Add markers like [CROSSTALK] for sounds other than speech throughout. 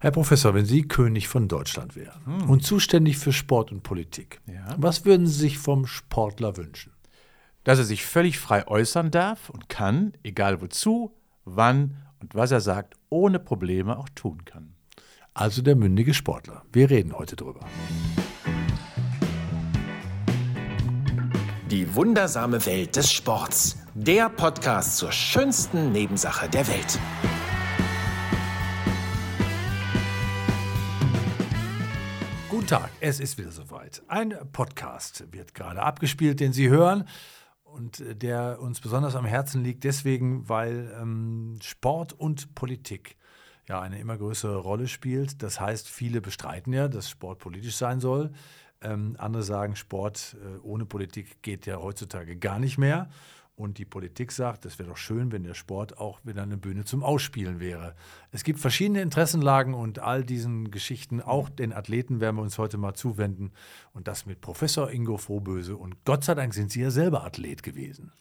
Herr Professor, wenn Sie König von Deutschland wären hm. und zuständig für Sport und Politik, ja. was würden Sie sich vom Sportler wünschen? Dass er sich völlig frei äußern darf und kann, egal wozu, wann und was er sagt, ohne Probleme auch tun kann. Also der mündige Sportler. Wir reden heute drüber. Die wundersame Welt des Sports. Der Podcast zur schönsten Nebensache der Welt. Guten Tag, es ist wieder soweit. Ein Podcast wird gerade abgespielt, den Sie hören und der uns besonders am Herzen liegt, deswegen, weil ähm, Sport und Politik ja eine immer größere Rolle spielt. Das heißt, viele bestreiten ja, dass Sport politisch sein soll. Ähm, andere sagen, Sport äh, ohne Politik geht ja heutzutage gar nicht mehr. Und die Politik sagt, es wäre doch schön, wenn der Sport auch wieder eine Bühne zum Ausspielen wäre. Es gibt verschiedene Interessenlagen und all diesen Geschichten, auch den Athleten werden wir uns heute mal zuwenden. Und das mit Professor Ingo Frohböse. Und Gott sei Dank sind Sie ja selber Athlet gewesen.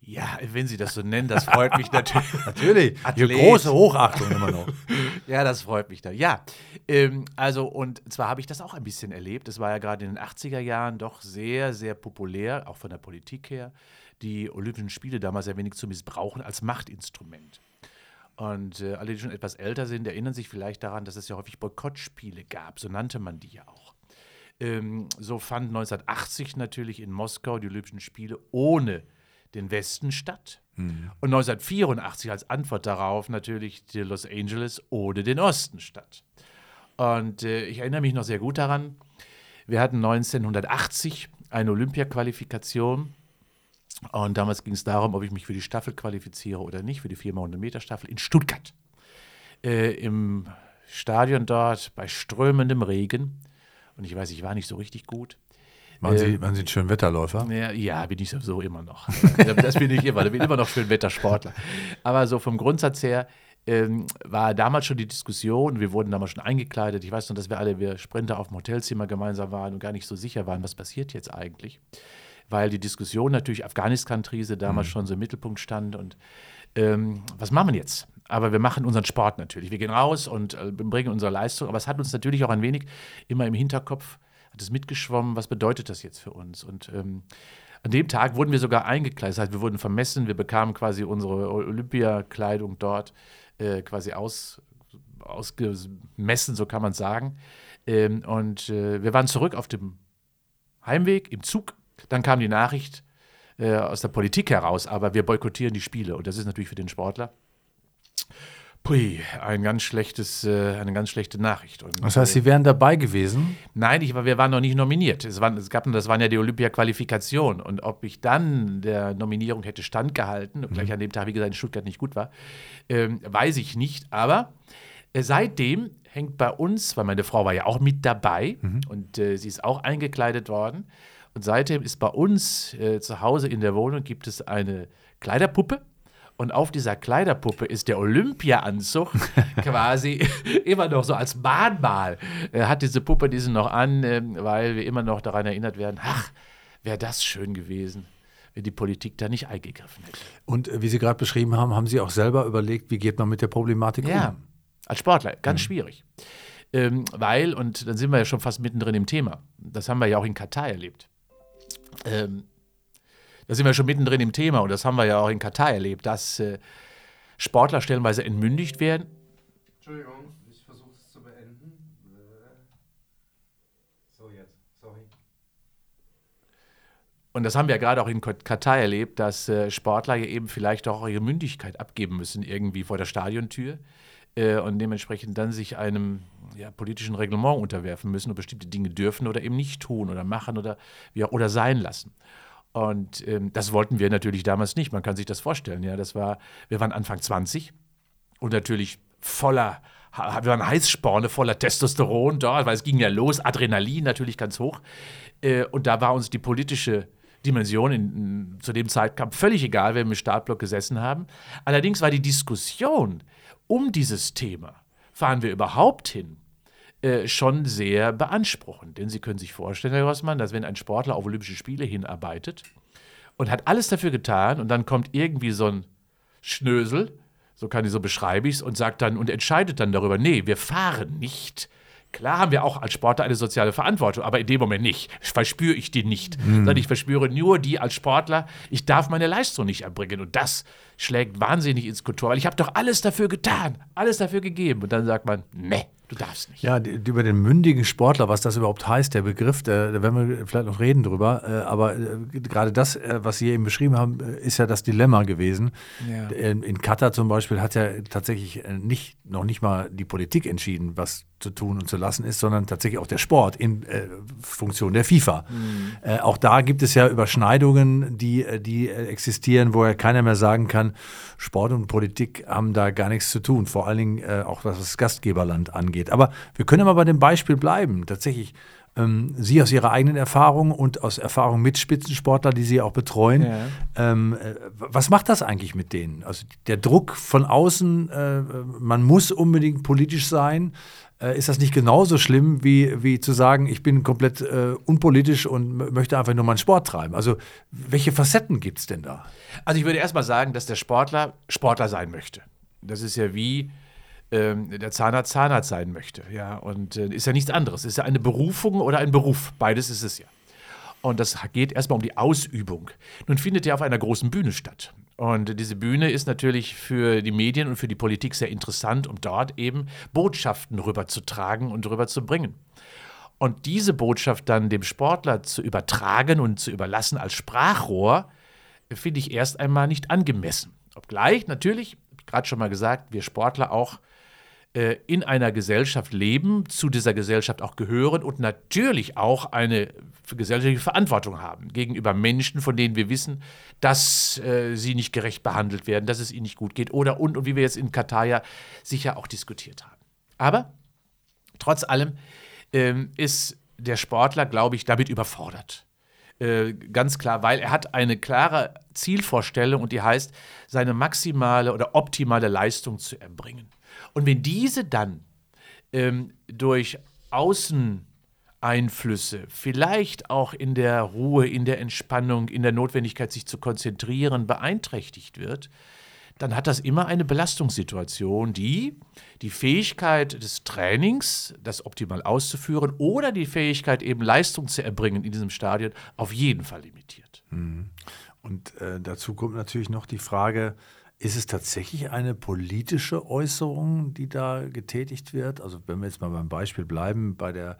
Ja, wenn Sie das so nennen, das freut mich [LAUGHS] natürlich. natürlich. Athlet. große Hochachtung immer noch. [LAUGHS] ja, das freut mich da. Ja, ähm, also und zwar habe ich das auch ein bisschen erlebt. Es war ja gerade in den 80er Jahren doch sehr, sehr populär, auch von der Politik her, die Olympischen Spiele damals ein wenig zu missbrauchen als Machtinstrument. Und äh, alle, die schon etwas älter sind, erinnern sich vielleicht daran, dass es ja häufig Boykottspiele gab. So nannte man die ja auch. Ähm, so fanden 1980 natürlich in Moskau die Olympischen Spiele ohne den Westen statt. Mhm. Und 1984 als Antwort darauf natürlich die Los Angeles ohne den Osten statt. Und äh, ich erinnere mich noch sehr gut daran, wir hatten 1980 eine Olympia-Qualifikation. Und damals ging es darum, ob ich mich für die Staffel qualifiziere oder nicht, für die 400 Meter Staffel in Stuttgart. Äh, Im Stadion dort bei strömendem Regen. Und ich weiß, ich war nicht so richtig gut. Waren, Sie, waren Sie ein Schönwetterläufer? Ja, ja, bin ich sowieso immer noch. das bin ich immer. Ich bin immer noch Schönwettersportler. Aber so vom Grundsatz her ähm, war damals schon die Diskussion, wir wurden damals schon eingekleidet. Ich weiß noch, dass wir alle, wir Sprinter auf dem Hotelzimmer gemeinsam waren und gar nicht so sicher waren, was passiert jetzt eigentlich. Weil die Diskussion natürlich Afghanistan-Krise damals mhm. schon so im Mittelpunkt stand und ähm, was machen wir jetzt? Aber wir machen unseren Sport natürlich. Wir gehen raus und äh, bringen unsere Leistung. Aber es hat uns natürlich auch ein wenig immer im Hinterkopf, hat es mitgeschwommen, was bedeutet das jetzt für uns? Und ähm, an dem Tag wurden wir sogar eingekleidet, das heißt, wir wurden vermessen, wir bekamen quasi unsere Olympiakleidung dort äh, quasi aus, ausgemessen, so kann man sagen. Ähm, und äh, wir waren zurück auf dem Heimweg im Zug. Dann kam die Nachricht äh, aus der Politik heraus, aber wir boykottieren die Spiele. Und das ist natürlich für den Sportler Pui, ein ganz schlechtes, äh, eine ganz schlechte Nachricht. Und, das heißt, Sie wären dabei gewesen? Nein, ich, wir waren noch nicht nominiert. Es waren, es gab, das waren ja die Olympia-Qualifikationen. Und ob ich dann der Nominierung hätte standgehalten, mhm. gleich an dem Tag, wie gesagt, in Stuttgart nicht gut war, ähm, weiß ich nicht. Aber äh, seitdem hängt bei uns, weil meine Frau war ja auch mit dabei mhm. und äh, sie ist auch eingekleidet worden. Und seitdem ist bei uns äh, zu Hause in der Wohnung gibt es eine Kleiderpuppe und auf dieser Kleiderpuppe ist der Olympiaanzug [LAUGHS] quasi immer noch so als Mahnmal. Hat diese Puppe diesen noch an, ähm, weil wir immer noch daran erinnert werden, ach, wäre das schön gewesen wenn die Politik da nicht eingegriffen hätte. Und äh, wie Sie gerade beschrieben haben, haben Sie auch selber überlegt, wie geht man mit der Problematik um? Ja, als Sportler, ganz mhm. schwierig. Ähm, weil, und dann sind wir ja schon fast mittendrin im Thema, das haben wir ja auch in Katar erlebt. Ähm, da sind wir schon mittendrin im Thema und das haben wir ja auch in Katar erlebt, dass äh, Sportler stellenweise entmündigt werden. Entschuldigung, ich versuche es zu beenden. Äh, so jetzt, sorry. Und das haben wir ja gerade auch in Katar erlebt, dass äh, Sportler ja eben vielleicht auch ihre Mündigkeit abgeben müssen, irgendwie vor der Stadiontür äh, und dementsprechend dann sich einem ja, politischen Reglement unterwerfen müssen und bestimmte Dinge dürfen oder eben nicht tun oder machen oder, ja, oder sein lassen. Und ähm, das wollten wir natürlich damals nicht. Man kann sich das vorstellen. Ja, das war, wir waren Anfang 20 und natürlich voller, wir waren Heißsporne, voller Testosteron dort, weil es ging ja los, Adrenalin natürlich ganz hoch. Äh, und da war uns die politische Dimension in, zu dem Zeitpunkt völlig egal, wir im Startblock gesessen haben. Allerdings war die Diskussion um dieses Thema, fahren wir überhaupt hin, äh, schon sehr beanspruchend. Denn Sie können sich vorstellen, Herr Rossmann, dass wenn ein Sportler auf Olympische Spiele hinarbeitet und hat alles dafür getan und dann kommt irgendwie so ein Schnösel, So kann ich, so beschreibe ich es und sagt dann und entscheidet dann darüber, nee, wir fahren nicht. Klar haben wir auch als Sportler eine soziale Verantwortung, aber in dem Moment nicht. Verspüre ich die nicht. Mhm. Sondern ich verspüre nur die als Sportler, ich darf meine Leistung nicht erbringen. Und das schlägt wahnsinnig ins Kultur, weil ich habe doch alles dafür getan, alles dafür gegeben. Und dann sagt man, nee. Du darfst nicht. Ja, über den mündigen Sportler, was das überhaupt heißt, der Begriff, da, werden wir vielleicht noch reden drüber. Äh, aber äh, gerade das, äh, was Sie eben beschrieben haben, ist ja das Dilemma gewesen. Ja. In, in, Katar zum Beispiel hat ja tatsächlich nicht, noch nicht mal die Politik entschieden, was zu tun und zu lassen ist, sondern tatsächlich auch der Sport in Funktion der FIFA. Mhm. auch da gibt es ja Überschneidungen, die, die existieren, wo ja keiner mehr sagen kann, Sport und Politik haben da gar nichts zu tun, vor allen Dingen auch was das Gastgeberland angeht angeht. Aber wir können mal bei dem Beispiel bleiben. Tatsächlich, ähm, Sie aus Ihrer eigenen Erfahrung und aus Erfahrung mit Spitzensportlern, die Sie auch betreuen, ja. ähm, äh, was macht das eigentlich mit denen? Also der Druck von außen, äh, man muss unbedingt politisch sein. Äh, ist das nicht genauso schlimm, wie, wie zu sagen, ich bin komplett äh, unpolitisch und möchte einfach nur meinen Sport treiben? Also, welche Facetten gibt es denn da? Also, ich würde erst mal sagen, dass der Sportler Sportler sein möchte. Das ist ja wie ähm, der Zahnarzt Zahnarzt sein möchte. Ja, und äh, ist ja nichts anderes. Ist ja eine Berufung oder ein Beruf. Beides ist es ja. Und das geht erstmal um die Ausübung. Nun findet er auf einer großen Bühne statt. Und diese Bühne ist natürlich für die Medien und für die Politik sehr interessant, um dort eben Botschaften rüberzutragen und rüberzubringen. Und diese Botschaft dann dem Sportler zu übertragen und zu überlassen als Sprachrohr, finde ich erst einmal nicht angemessen. Obgleich natürlich, gerade schon mal gesagt, wir Sportler auch in einer Gesellschaft leben, zu dieser Gesellschaft auch gehören und natürlich auch eine gesellschaftliche Verantwortung haben gegenüber Menschen, von denen wir wissen, dass äh, sie nicht gerecht behandelt werden, dass es ihnen nicht gut geht oder und, und wie wir jetzt in Katar ja sicher auch diskutiert haben. Aber trotz allem ähm, ist der Sportler, glaube ich, damit überfordert. Äh, ganz klar, weil er hat eine klare Zielvorstellung und die heißt, seine maximale oder optimale Leistung zu erbringen. Und wenn diese dann ähm, durch Außeneinflüsse, vielleicht auch in der Ruhe, in der Entspannung, in der Notwendigkeit, sich zu konzentrieren, beeinträchtigt wird, dann hat das immer eine Belastungssituation, die die Fähigkeit des Trainings, das optimal auszuführen, oder die Fähigkeit, eben Leistung zu erbringen in diesem Stadion, auf jeden Fall limitiert. Mhm. Und äh, dazu kommt natürlich noch die Frage, ist es tatsächlich eine politische Äußerung, die da getätigt wird? Also wenn wir jetzt mal beim Beispiel bleiben, bei der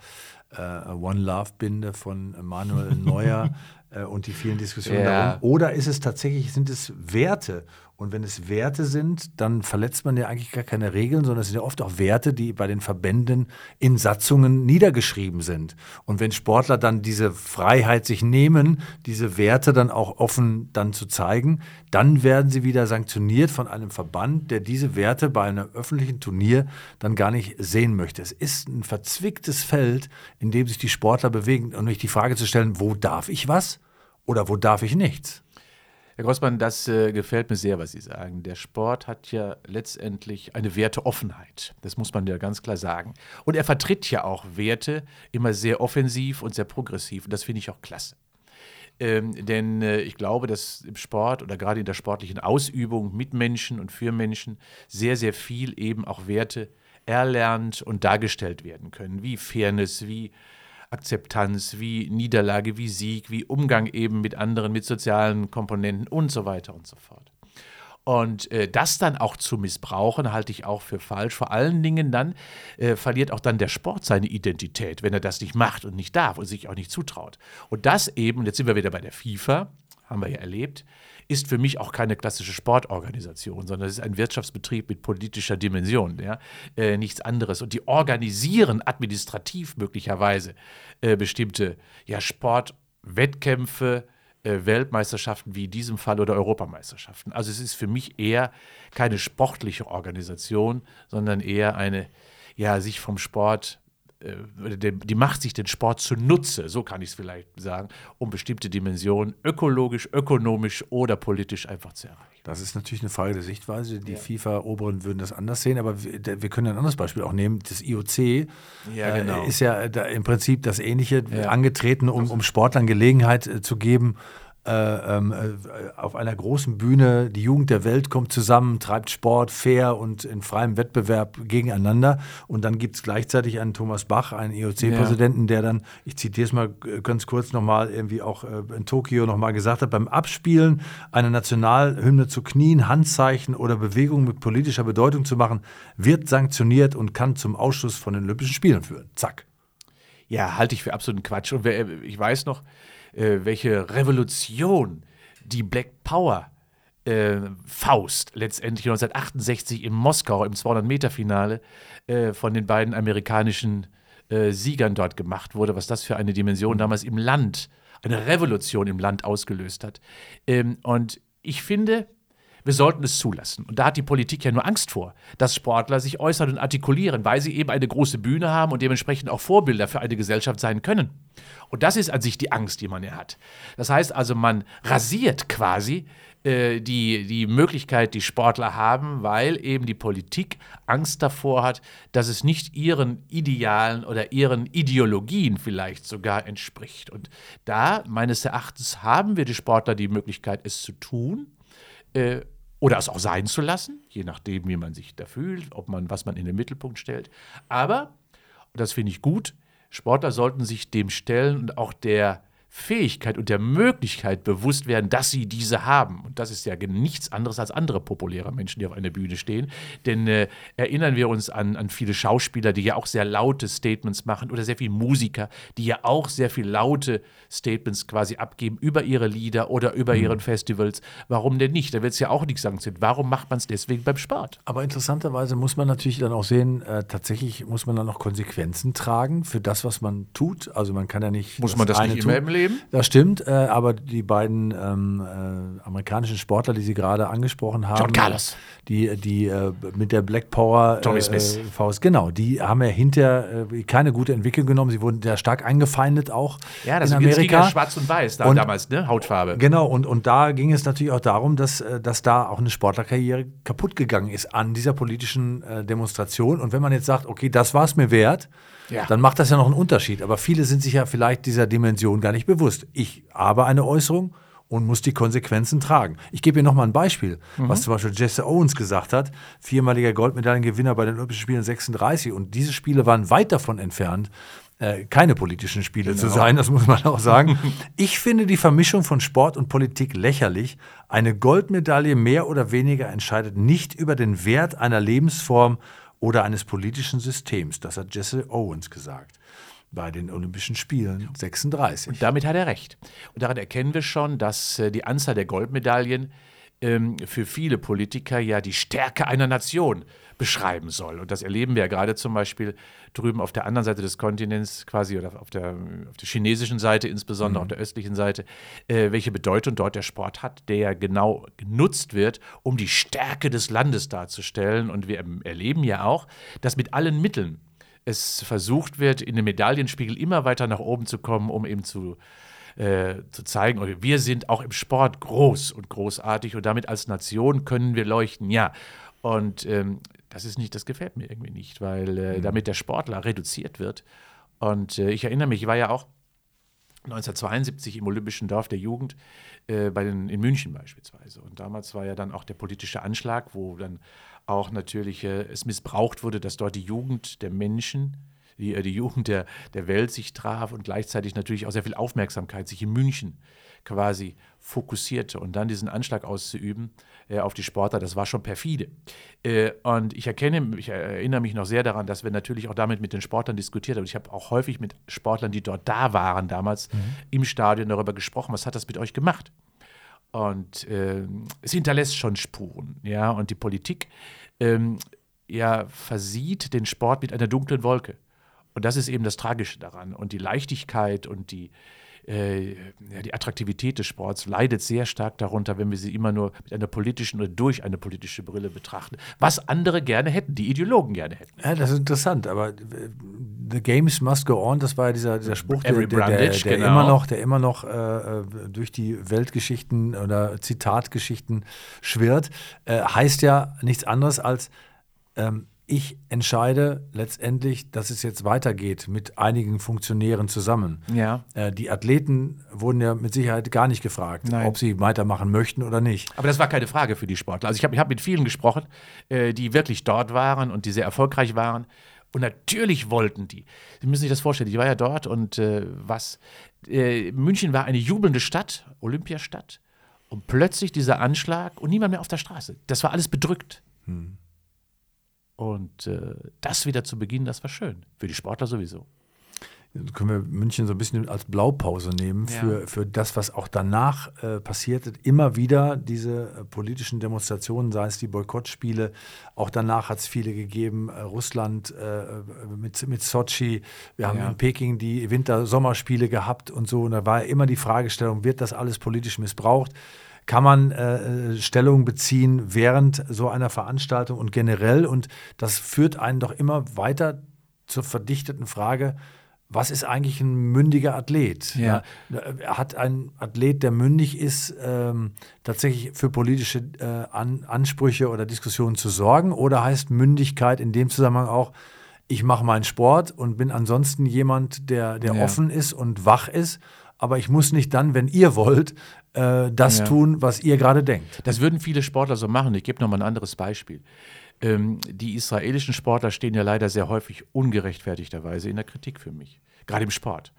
äh, One Love Binde von Manuel [LAUGHS] Neuer äh, und die vielen Diskussionen ja. darum. Oder ist es tatsächlich, sind es Werte und wenn es Werte sind, dann verletzt man ja eigentlich gar keine Regeln, sondern es sind ja oft auch Werte, die bei den Verbänden in Satzungen niedergeschrieben sind. Und wenn Sportler dann diese Freiheit sich nehmen, diese Werte dann auch offen dann zu zeigen, dann werden sie wieder sanktioniert von einem Verband, der diese Werte bei einem öffentlichen Turnier dann gar nicht sehen möchte. Es ist ein verzwicktes Feld, in dem sich die Sportler bewegen und nicht die Frage zu stellen, wo darf ich was oder wo darf ich nichts? Herr Grossmann, das äh, gefällt mir sehr, was Sie sagen. Der Sport hat ja letztendlich eine Werteoffenheit. Das muss man ja ganz klar sagen. Und er vertritt ja auch Werte immer sehr offensiv und sehr progressiv. Und das finde ich auch klasse. Ähm, denn äh, ich glaube, dass im Sport oder gerade in der sportlichen Ausübung mit Menschen und für Menschen sehr, sehr viel eben auch Werte erlernt und dargestellt werden können, wie Fairness, wie Akzeptanz, wie Niederlage, wie Sieg, wie Umgang eben mit anderen, mit sozialen Komponenten und so weiter und so fort. Und äh, das dann auch zu missbrauchen, halte ich auch für falsch. Vor allen Dingen dann äh, verliert auch dann der Sport seine Identität, wenn er das nicht macht und nicht darf und sich auch nicht zutraut. Und das eben, jetzt sind wir wieder bei der FIFA, haben wir ja erlebt, ist für mich auch keine klassische Sportorganisation, sondern es ist ein Wirtschaftsbetrieb mit politischer Dimension, ja? Äh, nichts anderes. Und die organisieren administrativ möglicherweise äh, bestimmte ja, Sportwettkämpfe, äh, Weltmeisterschaften wie in diesem Fall oder Europameisterschaften. Also es ist für mich eher keine sportliche Organisation, sondern eher eine, ja, sich vom Sport die macht sich den Sport zunutze, so kann ich es vielleicht sagen, um bestimmte Dimensionen ökologisch, ökonomisch oder politisch einfach zu erreichen. Das ist natürlich eine Frage der Sichtweise. Die ja. FIFA-Oberen würden das anders sehen, aber wir, wir, können ein anderes Beispiel auch nehmen. Das IOC ja, äh, genau. äh, ist ja im Prinzip das Ähnliche ja. angetreten, um, um Sportlern Gelegenheit äh, zu geben, äh, äh, auf einer großen Bühne, die Jugend der Welt kommt zusammen, treibt Sport fair und in freiem Wettbewerb gegeneinander. Und dann gibt es gleichzeitig einen Thomas Bach, einen IOC-Präsidenten, ja. der dann, ich zitiere es mal ganz kurz nochmal, irgendwie auch äh, in Tokio nochmal gesagt hat, beim Abspielen einer Nationalhymne zu knien, Handzeichen oder Bewegungen mit politischer Bedeutung zu machen, wird sanktioniert und kann zum Ausschluss von den Olympischen Spielen führen. Zack. Ja, halte ich für absoluten Quatsch. Und ich weiß noch, äh, welche Revolution die Black Power äh, Faust letztendlich 1968 in Moskau im 200-Meter-Finale äh, von den beiden amerikanischen äh, Siegern dort gemacht wurde, was das für eine Dimension mhm. damals im Land, eine Revolution im Land ausgelöst hat. Ähm, und ich finde, wir sollten es zulassen. Und da hat die Politik ja nur Angst vor, dass Sportler sich äußern und artikulieren, weil sie eben eine große Bühne haben und dementsprechend auch Vorbilder für eine Gesellschaft sein können. Und das ist an sich die Angst, die man ja hat. Das heißt also, man rasiert quasi äh, die, die Möglichkeit, die Sportler haben, weil eben die Politik Angst davor hat, dass es nicht ihren Idealen oder ihren Ideologien vielleicht sogar entspricht. Und da, meines Erachtens, haben wir die Sportler die Möglichkeit, es zu tun. Äh, oder es auch sein zu lassen, je nachdem, wie man sich da fühlt, ob man, was man in den Mittelpunkt stellt. Aber, und das finde ich gut, Sportler sollten sich dem stellen und auch der Fähigkeit und der Möglichkeit bewusst werden, dass sie diese haben. Und das ist ja nichts anderes als andere populäre Menschen, die auf einer Bühne stehen. Denn äh, erinnern wir uns an, an viele Schauspieler, die ja auch sehr laute Statements machen oder sehr viele Musiker, die ja auch sehr viel laute Statements quasi abgeben über ihre Lieder oder über mhm. ihren Festivals. Warum denn nicht? Da wird es ja auch nichts sanktioniert. Warum macht man es deswegen beim Sport? Aber interessanterweise muss man natürlich dann auch sehen, äh, tatsächlich muss man dann auch Konsequenzen tragen für das, was man tut. Also man kann ja nicht. Muss man das nicht immer im Leben? Leben. Das stimmt, äh, aber die beiden ähm, äh, amerikanischen Sportler, die Sie gerade angesprochen haben, John Carlos. die, die äh, mit der Black Power Tommy Smith. Äh, Faust, genau, die haben ja hinter äh, keine gute Entwicklung genommen. Sie wurden sehr stark eingefeindet auch ja, das in Amerika. Ja schwarz und weiß da und, damals, ne? Hautfarbe. Genau, und, und da ging es natürlich auch darum, dass, äh, dass da auch eine Sportlerkarriere kaputt gegangen ist an dieser politischen Demonstration. Und wenn man jetzt sagt, okay, das war es mir wert, ja. dann macht das ja noch einen Unterschied. Aber viele sind sich ja vielleicht dieser Dimension gar nicht bewusst. Ich habe eine Äußerung und muss die Konsequenzen tragen. Ich gebe Ihnen noch mal ein Beispiel, mhm. was zum Beispiel Jesse Owens gesagt hat, viermaliger Goldmedaillengewinner bei den Olympischen Spielen 36. Und diese Spiele waren weit davon entfernt, äh, keine politischen Spiele genau. zu sein, das muss man auch sagen. [LAUGHS] ich finde die Vermischung von Sport und Politik lächerlich. Eine Goldmedaille mehr oder weniger entscheidet nicht über den Wert einer Lebensform oder eines politischen Systems. Das hat Jesse Owens gesagt bei den Olympischen Spielen 36. Und damit hat er recht. Und daran erkennen wir schon, dass äh, die Anzahl der Goldmedaillen ähm, für viele Politiker ja die Stärke einer Nation beschreiben soll. Und das erleben wir ja gerade zum Beispiel drüben auf der anderen Seite des Kontinents, quasi oder auf der, auf der chinesischen Seite, insbesondere mhm. auf der östlichen Seite, äh, welche Bedeutung dort der Sport hat, der ja genau genutzt wird, um die Stärke des Landes darzustellen. Und wir erleben ja auch, dass mit allen Mitteln es versucht wird, in den Medaillenspiegel immer weiter nach oben zu kommen, um eben zu äh, zu zeigen, okay, wir sind auch im Sport groß und großartig und damit als Nation können wir leuchten, ja. Und ähm, das ist nicht, das gefällt mir irgendwie nicht, weil äh, mhm. damit der Sportler reduziert wird. Und äh, ich erinnere mich, ich war ja auch 1972 im Olympischen Dorf der Jugend äh, bei den, in München beispielsweise. Und damals war ja dann auch der politische Anschlag, wo dann auch natürlich äh, es missbraucht wurde, dass dort die Jugend der Menschen die, äh, die Jugend der, der Welt sich traf und gleichzeitig natürlich auch sehr viel Aufmerksamkeit sich in München quasi fokussierte und dann diesen Anschlag auszuüben äh, auf die Sportler, das war schon perfide. Äh, und ich erkenne, ich erinnere mich noch sehr daran, dass wir natürlich auch damit mit den Sportlern diskutiert haben. Ich habe auch häufig mit Sportlern, die dort da waren damals mhm. im Stadion darüber gesprochen, was hat das mit euch gemacht? Und äh, es hinterlässt schon Spuren, ja, und die Politik ähm, ja, versieht den Sport mit einer dunklen Wolke. Und das ist eben das Tragische daran. Und die Leichtigkeit und die, äh, ja, die Attraktivität des Sports leidet sehr stark darunter, wenn wir sie immer nur mit einer politischen oder durch eine politische Brille betrachten. Was andere gerne hätten, die Ideologen gerne hätten. Ja, das ist interessant, aber äh, The Games Must Go On, das war ja dieser, dieser Spruch, der, der, der, der genau. immer noch, der immer noch äh, äh, durch die Weltgeschichten oder Zitatgeschichten schwirrt, äh, heißt ja nichts anderes als ähm, ich entscheide letztendlich, dass es jetzt weitergeht mit einigen Funktionären zusammen. Ja. Äh, die Athleten wurden ja mit Sicherheit gar nicht gefragt, Nein. ob sie weitermachen möchten oder nicht. Aber das war keine Frage für die Sportler. Also ich habe hab mit vielen gesprochen, äh, die wirklich dort waren und die sehr erfolgreich waren. Und natürlich wollten die. Sie müssen sich das vorstellen. Ich war ja dort und äh, was. Äh, München war eine jubelnde Stadt, Olympiastadt. Und plötzlich dieser Anschlag und niemand mehr auf der Straße. Das war alles bedrückt. Und äh, das wieder zu beginnen, das war schön. Für die Sportler sowieso. Jetzt können wir München so ein bisschen als Blaupause nehmen Ja. für, für das, was auch danach äh, passierte. Immer wieder diese äh, politischen Demonstrationen, sei es die Boykottspiele, auch danach hat es viele gegeben. Äh, Russland äh, mit, mit Sochi, wir haben Ja. in Peking die Winter-Sommerspiele gehabt und so. Und da war immer die Fragestellung, wird das alles politisch missbraucht? Kann man äh, Stellung beziehen während so einer Veranstaltung und generell? Und das führt einen doch immer weiter zur verdichteten Frage, was ist eigentlich ein mündiger Athlet? Ja. Ja, Hat ein Athlet, der mündig ist, ähm, tatsächlich für politische äh, An Ansprüche oder Diskussionen zu sorgen? Oder heißt Mündigkeit in dem Zusammenhang auch, ich mache meinen Sport und bin ansonsten jemand, der, der Ja. offen ist und wach ist, aber ich muss nicht dann, wenn ihr wollt, äh, das Ja. tun, was ihr gerade denkt. Das würden viele Sportler so machen. Ich gebe noch mal ein anderes Beispiel. Ähm, die israelischen Sportler stehen ja leider sehr häufig ungerechtfertigterweise in der Kritik für mich, gerade im Sport.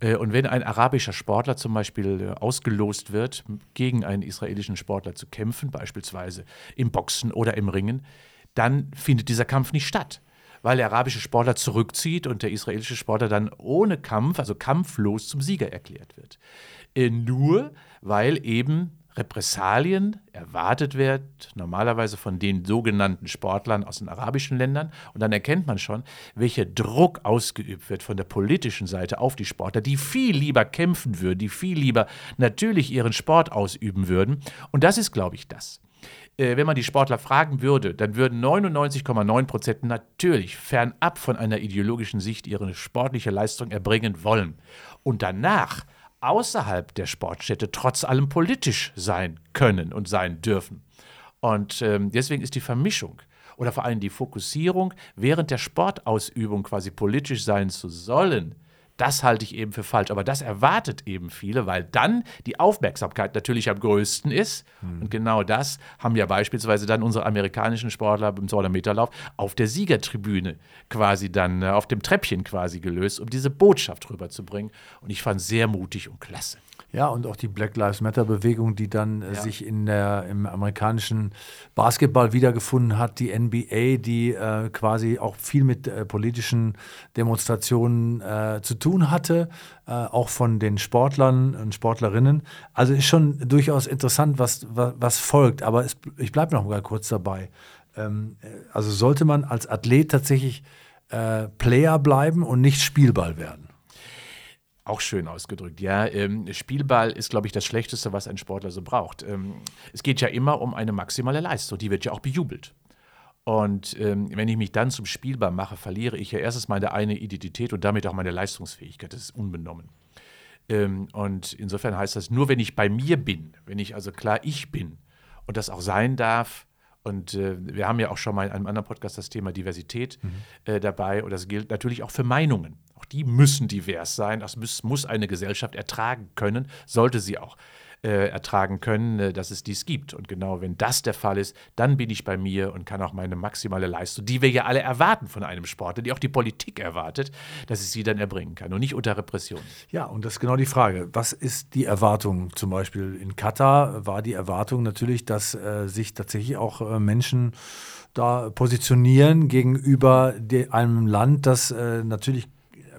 Äh, und wenn ein arabischer Sportler zum Beispiel äh, ausgelost wird, gegen einen israelischen Sportler zu kämpfen, beispielsweise im Boxen oder im Ringen, dann findet dieser Kampf nicht statt. Weil der arabische Sportler zurückzieht und der israelische Sportler dann ohne Kampf, also kampflos zum Sieger erklärt wird. Äh, nur weil eben Repressalien erwartet wird, normalerweise von den sogenannten Sportlern aus den arabischen Ländern. Und dann erkennt man schon, welcher Druck ausgeübt wird von der politischen Seite auf die Sportler, die viel lieber kämpfen würden, die viel lieber natürlich ihren Sport ausüben würden. Und das ist, glaube ich, das. Äh, wenn man die Sportler fragen würde, dann würden 99,9 Prozent natürlich fernab von einer ideologischen Sicht ihre sportliche Leistung erbringen wollen. Und danach außerhalb der Sportstätte trotz allem politisch sein können und sein dürfen. Und ähm, deswegen ist die Vermischung oder vor allem die Fokussierung, während der Sportausübung quasi politisch sein zu sollen, das halte ich eben für falsch. Aber das erwartet eben viele, weil dann die Aufmerksamkeit natürlich am größten ist. Und genau das haben ja beispielsweise dann unsere amerikanischen Sportler im 200-Meter-Lauf auf der Siegertribüne quasi dann, äh, auf dem Treppchen quasi gelöst, um diese Botschaft rüberzubringen. Und ich fand sehr mutig und klasse. Ja, und auch die Black Lives Matter-Bewegung, die dann äh, sich in der, im amerikanischen Basketball wiedergefunden hat, die NBA, die äh, quasi auch viel mit äh, politischen Demonstrationen äh, zu tun hatte, äh, auch von den Sportlern und Sportlerinnen. Also ist schon durchaus interessant, was, was, was folgt, aber es, ich bleibe noch mal kurz dabei. Ähm, äh, also sollte man als Athlet tatsächlich Player bleiben und nicht Spielball werden. Auch schön ausgedrückt, ja. Ähm, Spielball ist, glaube ich, das Schlechteste, was ein Sportler so braucht. Ähm, es geht ja immer um eine maximale Leistung, die wird ja auch bejubelt. Und ähm, wenn ich mich dann zum Spielball mache, verliere ich ja erstens meine eine Identität und damit auch meine Leistungsfähigkeit. Das ist unbenommen. Ähm, und insofern heißt das, nur wenn ich bei mir bin, wenn ich also klar ich bin und das auch sein darf, und äh, wir haben ja auch schon mal in einem anderen Podcast das Thema Diversität äh, dabei. Und das gilt natürlich auch für Meinungen. Auch die müssen divers sein. Das muss, eine Gesellschaft ertragen können, sollte sie auch äh, ertragen können, äh, dass es dies gibt. Und genau wenn das der Fall ist, dann bin ich bei mir und kann auch meine maximale Leistung, die wir ja alle erwarten von einem Sportler, die auch die Politik erwartet, dass ich sie dann erbringen kann und nicht unter Repression. Ja, und das ist genau die Frage. Was ist die Erwartung? Zum Beispiel in Katar war die Erwartung natürlich, dass äh, sich tatsächlich auch äh, Menschen da positionieren gegenüber einem Land, das äh, natürlich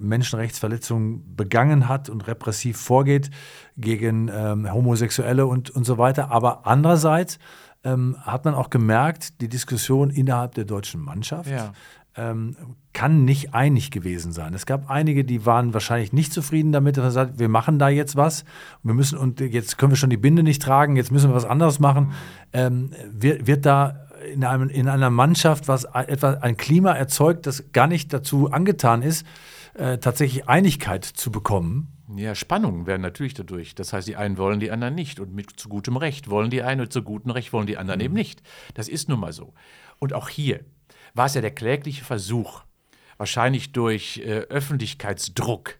Menschenrechtsverletzungen begangen hat und repressiv vorgeht gegen ähm, Homosexuelle und, und so weiter. Aber andererseits ähm, hat man auch gemerkt, die Diskussion innerhalb der deutschen Mannschaft Ja. ähm, kann nicht einig gewesen sein. Es gab einige, die waren wahrscheinlich nicht zufrieden damit, dass man sagt, wir machen da jetzt was, wir müssen und jetzt können wir schon die Binde nicht tragen, jetzt müssen wir was anderes machen. Ähm, wird, wird da in, einem, in einer Mannschaft was etwa ein Klima erzeugt, das gar nicht dazu angetan ist, äh, tatsächlich Einigkeit zu bekommen? Ja, Spannungen werden natürlich dadurch. Das heißt, die einen wollen, die anderen nicht. Und mit zu gutem Recht wollen die einen und zu gutem Recht wollen die anderen eben nicht. Das ist nun mal so. Und auch hier, war es ja der klägliche Versuch, wahrscheinlich durch äh, Öffentlichkeitsdruck,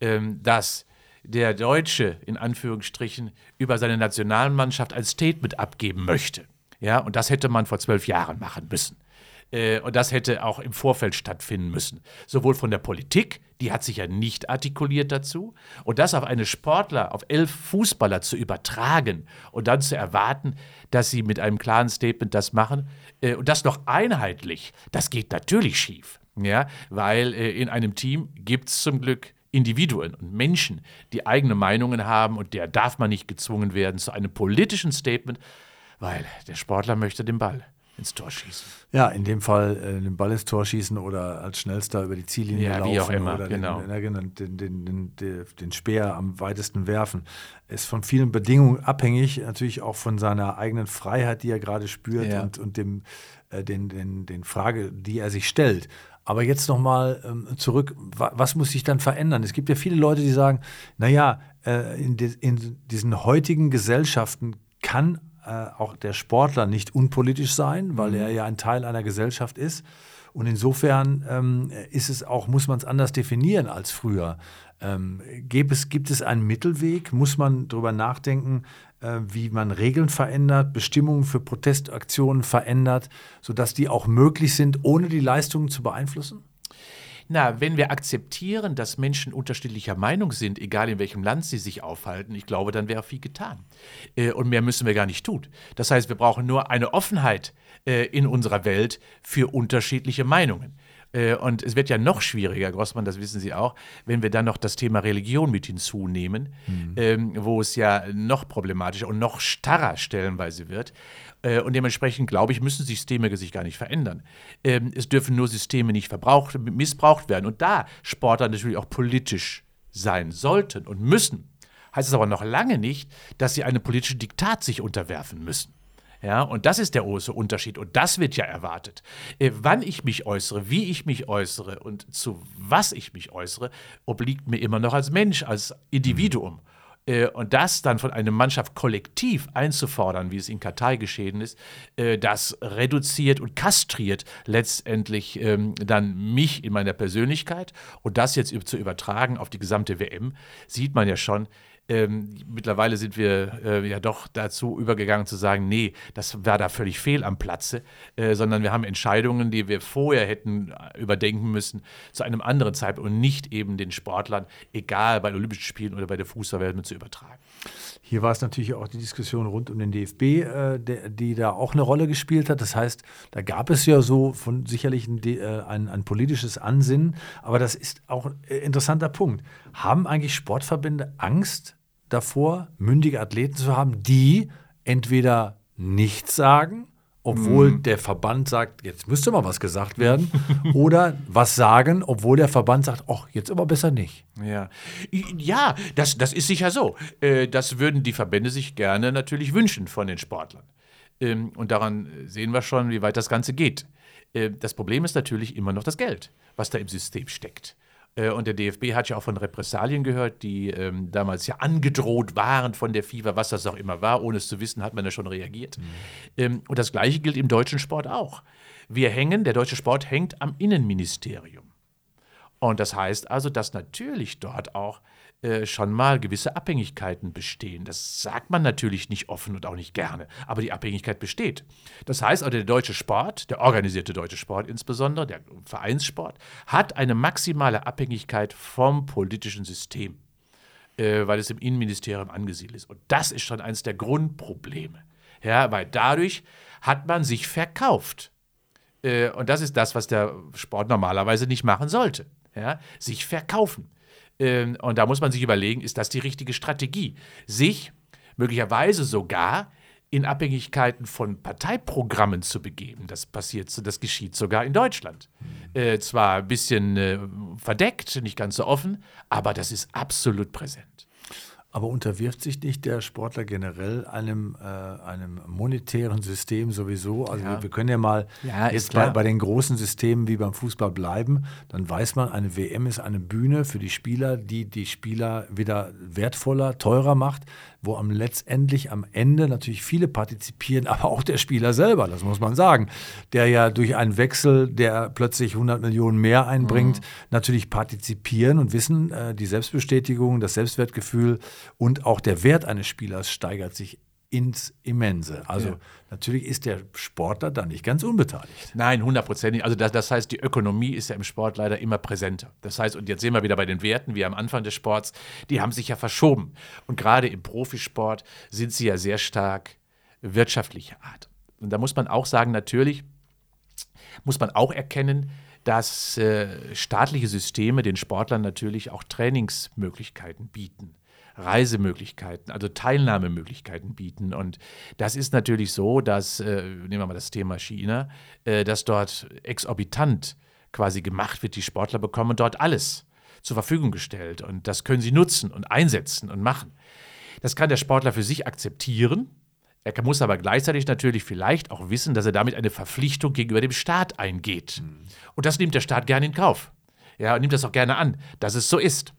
ähm, dass der Deutsche in Anführungsstrichen über seine Nationalmannschaft ein Statement abgeben möchte. Ja, und das hätte man vor zwölf Jahren machen müssen. Äh, und das hätte auch im Vorfeld stattfinden müssen. Sowohl von der Politik, die hat sich ja nicht artikuliert dazu, und das auf eine Sportler, auf elf Fußballer zu übertragen und dann zu erwarten, dass sie mit einem klaren Statement das machen äh, und das noch einheitlich, das geht natürlich schief. Ja, weil äh, in einem Team gibt es zum Glück Individuen und Menschen, die eigene Meinungen haben und der darf man nicht gezwungen werden zu einem politischen Statement, weil der Sportler möchte den Ball ins Tor schießen. Ja, in dem Fall äh, den Ball ins Tor schießen oder als schnellster über die Ziellinie ja, laufen wie auch immer, oder genau. den, den, den, den, Speer am weitesten werfen. Ist von vielen Bedingungen abhängig, natürlich auch von seiner eigenen Freiheit, die er gerade spürt Ja. und, und dem, äh, den, den, den Frage, die er sich stellt. Aber jetzt nochmal ähm, zurück, wa was muss sich dann verändern? Es gibt ja viele Leute, die sagen, naja, äh, in, di in diesen heutigen Gesellschaften kann äh, auch der Sportler nicht unpolitisch sein, weil er ja ein Teil einer Gesellschaft ist. Und insofern ähm, ist es auch, muss man es anders definieren als früher. Ähm, gibt, es, gibt es einen Mittelweg? Muss man darüber nachdenken, äh, wie man Regeln verändert, Bestimmungen für Protestaktionen verändert, sodass die auch möglich sind, ohne die Leistungen zu beeinflussen? Na, wenn wir akzeptieren, dass Menschen unterschiedlicher Meinung sind, egal in welchem Land sie sich aufhalten, ich glaube, dann wäre viel getan. Äh, und mehr müssen wir gar nicht tun. Das heißt, wir brauchen nur eine Offenheit äh, in unserer Welt für unterschiedliche Meinungen. Äh, Und es wird ja noch schwieriger, Grossmann, das wissen Sie auch, wenn wir dann noch das Thema Religion mit hinzunehmen, ähm, wo es ja noch problematischer und noch starrer stellenweise wird. Äh, Und dementsprechend, glaube ich, müssen Systeme sich gar nicht verändern. Ähm, Es dürfen nur Systeme nicht verbraucht, missbraucht werden. Und da Sportler natürlich auch politisch sein sollten und müssen, heißt es aber noch lange nicht, dass sie einem politischen Diktat sich unterwerfen müssen. Ja, und das ist der große Unterschied. Und das wird ja erwartet. Äh, wann ich mich äußere, wie ich mich äußere und zu was ich mich äußere, obliegt mir immer noch als Mensch, als Individuum. Äh, Und das dann von einer Mannschaft kollektiv einzufordern, wie es in Katar geschehen ist, äh, das reduziert und kastriert letztendlich ähm, dann mich in meiner Persönlichkeit. Und das jetzt zu übertragen auf die gesamte WM, sieht man ja schon, ähm, mittlerweile sind wir äh, ja doch dazu übergegangen zu sagen, nee, das war da völlig fehl am Platze, äh, sondern wir haben Entscheidungen, die wir vorher hätten äh, überdenken müssen, zu einem anderen Zeitpunkt und nicht eben den Sportlern, egal bei Olympischen Spielen oder bei der Fußballwelt, zu übertragen. Hier war es natürlich auch die Diskussion rund um den DFB, äh, der, die da auch eine Rolle gespielt hat. Das heißt, da gab es ja so von sicherlich ein, äh, ein, ein politisches Ansinnen. Aber das ist auch ein äh, interessanter Punkt. Haben eigentlich Sportverbände Angst davor, mündige Athleten zu haben, die entweder nichts sagen, obwohl der Verband sagt, jetzt müsste mal was gesagt werden, [LAUGHS] oder was sagen, obwohl der Verband sagt, ach, jetzt aber besser nicht. Ja, ja das, das ist sicher so. Äh, Das würden die Verbände sich gerne natürlich wünschen von den Sportlern. Ähm, Und daran sehen wir schon, wie weit das Ganze geht. Äh, Das Problem ist natürlich immer noch das Geld, was da im System steckt. Äh, Und der DFB hat ja auch von Repressalien gehört, die ähm, damals ja angedroht waren von der FIFA, was das auch immer war. Ohne es zu wissen, hat man ja schon reagiert. Ähm, Und das Gleiche gilt im deutschen Sport auch. Wir hängen, der deutsche Sport hängt am Innenministerium. Und das heißt also, dass natürlich dort auch äh, schon mal gewisse Abhängigkeiten bestehen. Das sagt man natürlich nicht offen und auch nicht gerne, aber die Abhängigkeit besteht. Das heißt also, der deutsche Sport, der organisierte deutsche Sport insbesondere, der Vereinssport, hat eine maximale Abhängigkeit vom politischen System, äh, weil es im Innenministerium angesiedelt ist. Und das ist schon eines der Grundprobleme. Ja, weil dadurch hat man sich verkauft. Äh, und das ist das, was der Sport normalerweise nicht machen sollte. Ja? Sich verkaufen. Ähm, und da muss man sich überlegen, ist das die richtige Strategie? Sich möglicherweise sogar in Abhängigkeiten von Parteiprogrammen zu begeben. Das passiert, das geschieht sogar in Deutschland. Äh, zwar ein bisschen äh, verdeckt, nicht ganz so offen, aber das ist absolut präsent. Aber unterwirft sich nicht der Sportler generell einem, äh, einem monetären System sowieso? Also Ja. wir, wir können ja mal Ja, jetzt bei, bei den großen Systemen wie beim Fußball bleiben. Dann weiß man, eine WM ist eine Bühne für die Spieler, die die Spieler wieder wertvoller, teurer macht, wo am letztendlich am Ende natürlich viele partizipieren, [LAUGHS] aber auch der Spieler selber, das muss man sagen, der ja durch einen Wechsel, der plötzlich 100 Millionen mehr einbringt, natürlich partizipieren und wissen, äh, die Selbstbestätigung, das Selbstwertgefühl und auch der Wert eines Spielers steigert sich ins Immense. Also Ja. natürlich ist der Sportler da nicht ganz unbeteiligt. Nein, hundertprozentig. Also das, das heißt, die Ökonomie ist ja im Sport leider immer präsenter. Das heißt, und jetzt sehen wir wieder bei den Werten, wie am Anfang des Sports, die haben sich ja verschoben. Und gerade im Profisport sind sie ja sehr stark wirtschaftlicher Art. Und da muss man auch sagen, natürlich muss man auch erkennen, dass äh, staatliche Systeme den Sportlern natürlich auch Trainingsmöglichkeiten bieten. Reisemöglichkeiten, also Teilnahmemöglichkeiten bieten. Und das ist natürlich so, dass, äh, nehmen wir mal das Thema China, äh, dass dort exorbitant quasi gemacht wird. Die Sportler bekommen dort alles zur Verfügung gestellt und das können sie nutzen und einsetzen und machen. Das kann der Sportler für sich akzeptieren. Er muss aber gleichzeitig natürlich vielleicht auch wissen, dass er damit eine Verpflichtung gegenüber dem Staat eingeht. Und das nimmt der Staat gerne in Kauf. Ja, und nimmt das auch gerne an, dass es so ist.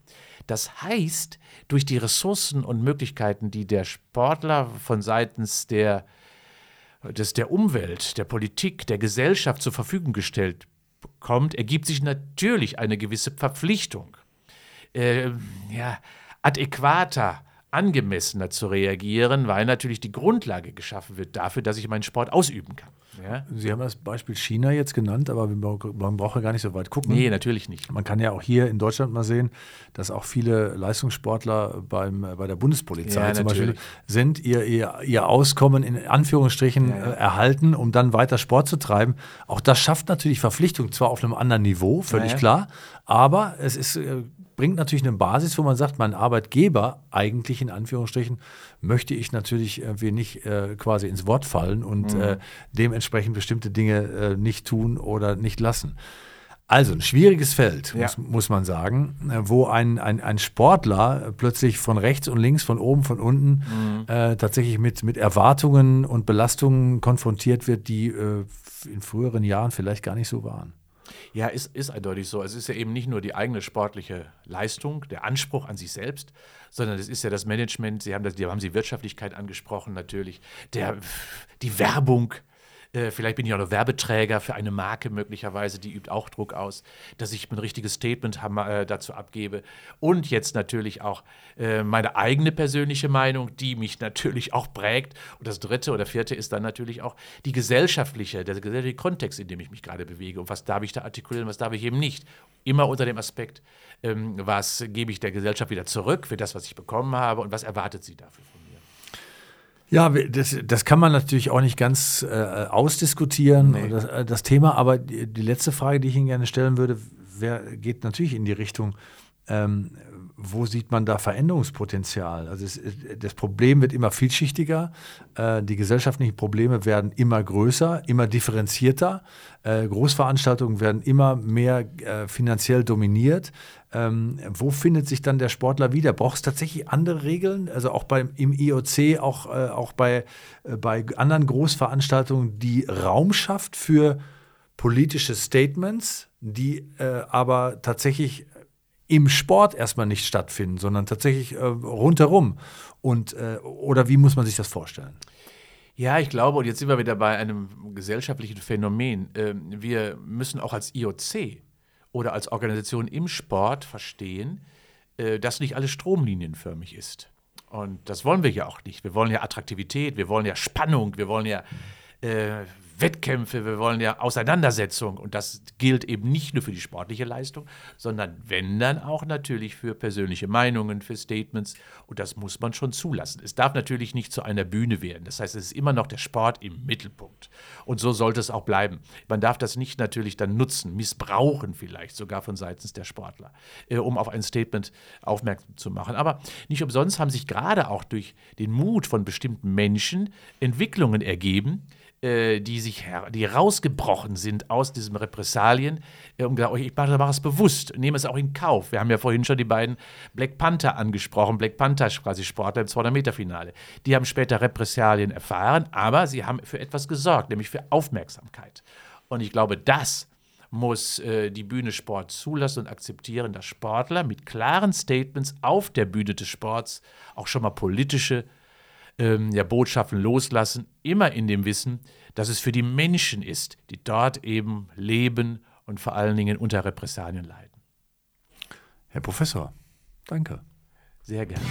Das heißt, durch die Ressourcen und Möglichkeiten, die der Sportler von seitens der, des, der Umwelt, der Politik, der Gesellschaft zur Verfügung gestellt bekommt, ergibt sich natürlich eine gewisse Verpflichtung, äh, ja, adäquater, angemessener zu reagieren, weil natürlich die Grundlage geschaffen wird dafür, dass ich meinen Sport ausüben kann. Ja? Sie haben das Beispiel China jetzt genannt, aber man braucht ja gar nicht so weit gucken. Nee, natürlich nicht. Man kann ja auch hier in Deutschland mal sehen, dass auch viele Leistungssportler beim, bei der Bundespolizei Ja, zum natürlich. Beispiel sind, ihr, ihr, ihr Auskommen in Anführungsstrichen Ja, äh, erhalten, um dann weiter Sport zu treiben. Auch das schafft natürlich Verpflichtung, zwar auf einem anderen Niveau, völlig klar, aber es ist, äh, bringt natürlich eine Basis, wo man sagt, mein Arbeitgeber, eigentlich in Anführungsstrichen, möchte ich natürlich irgendwie nicht äh, quasi ins Wort fallen und Mhm. äh, dementsprechend bestimmte Dinge äh, nicht tun oder nicht lassen. Also ein schwieriges Feld, Ja. muss, muss man sagen, äh, wo ein, ein, ein Sportler plötzlich von rechts und links, von oben, von unten Mhm. äh, tatsächlich mit, mit Erwartungen und Belastungen konfrontiert wird, die äh, in früheren Jahren vielleicht gar nicht so waren. Ja, ist, ist eindeutig so. Es ist ja eben nicht nur die eigene sportliche Leistung, der Anspruch an sich selbst, sondern es ist ja das Management, Sie haben, das, haben Sie Wirtschaftlichkeit angesprochen natürlich, der, die Werbung. Äh, Vielleicht bin ich auch noch Werbeträger für eine Marke möglicherweise, die übt auch Druck aus, dass ich ein richtiges Statement ham- äh, dazu abgebe. Und jetzt natürlich auch äh, meine eigene persönliche Meinung, die mich [LAUGHS] natürlich auch prägt. Und das dritte oder vierte ist dann natürlich auch die gesellschaftliche, der gesellschaftliche Kontext, in dem ich mich gerade bewege. Und was darf ich da artikulieren, was darf ich eben nicht. Immer unter dem Aspekt, ähm, was gebe ich der Gesellschaft wieder zurück für das, was ich bekommen habe und was erwartet sie dafür. Ja, das, das kann man natürlich auch nicht ganz äh, ausdiskutieren, Nee. das, äh, das Thema. Aber die, die letzte Frage, die ich Ihnen gerne stellen würde, wär, geht natürlich in die Richtung, ähm, wo sieht man da Veränderungspotenzial? Also es, das Problem wird immer vielschichtiger, äh, die gesellschaftlichen Probleme werden immer größer, immer differenzierter, äh, Großveranstaltungen werden immer mehr äh, finanziell dominiert. Ähm, wo findet sich dann der Sportler wieder? Braucht es tatsächlich andere Regeln? Also auch beim, im IOC, auch, auch bei, bei anderen Großveranstaltungen, die Raum schafft für politische Statements, die aber tatsächlich im Sport erstmal nicht stattfinden, sondern tatsächlich äh, rundherum. Und, äh, oder wie muss man sich das vorstellen? Ja, ich glaube, und jetzt sind wir wieder bei einem gesellschaftlichen Phänomen. Ähm, Wir müssen auch als IOC oder als Organisation im Sport verstehen, äh, dass nicht alles stromlinienförmig ist. Und das wollen wir ja auch nicht. Wir wollen ja Attraktivität, wir wollen ja Spannung, wir wollen ja äh, Wettkämpfe, wir wollen ja Auseinandersetzung. Und das gilt eben nicht nur für die sportliche Leistung, sondern wenn dann auch natürlich für persönliche Meinungen, für Statements. Und das muss man schon zulassen. Es darf natürlich nicht zu einer Bühne werden. Das heißt, es ist immer noch der Sport im Mittelpunkt. Und so sollte es auch bleiben. Man darf das nicht natürlich dann nutzen, missbrauchen vielleicht sogar von seitens der Sportler, äh, um auf ein Statement aufmerksam zu machen. Aber nicht umsonst haben sich gerade auch durch den Mut von bestimmten Menschen Entwicklungen ergeben, äh, die sich die rausgebrochen sind aus diesen Repressalien äh, und gesagt, ich mache, mache es bewusst, nehme es auch in Kauf. Wir haben ja vorhin schon die beiden Black Panther angesprochen, Black Panther quasi Sportler im 200-Meter-Finale. Die haben später Repressalien erfahren, aber sie haben für etwas gesorgt, nämlich für Aufmerksamkeit. Und ich glaube, das muss äh, die Bühne Sport zulassen und akzeptieren, dass Sportler mit klaren Statements auf der Bühne des Sports auch schon mal politische ähm, ja, Botschaften loslassen, immer in dem Wissen, dass es für die Menschen ist, die dort eben leben und vor allen Dingen unter Repressalien leiden. Herr Professor, danke. Sehr gerne.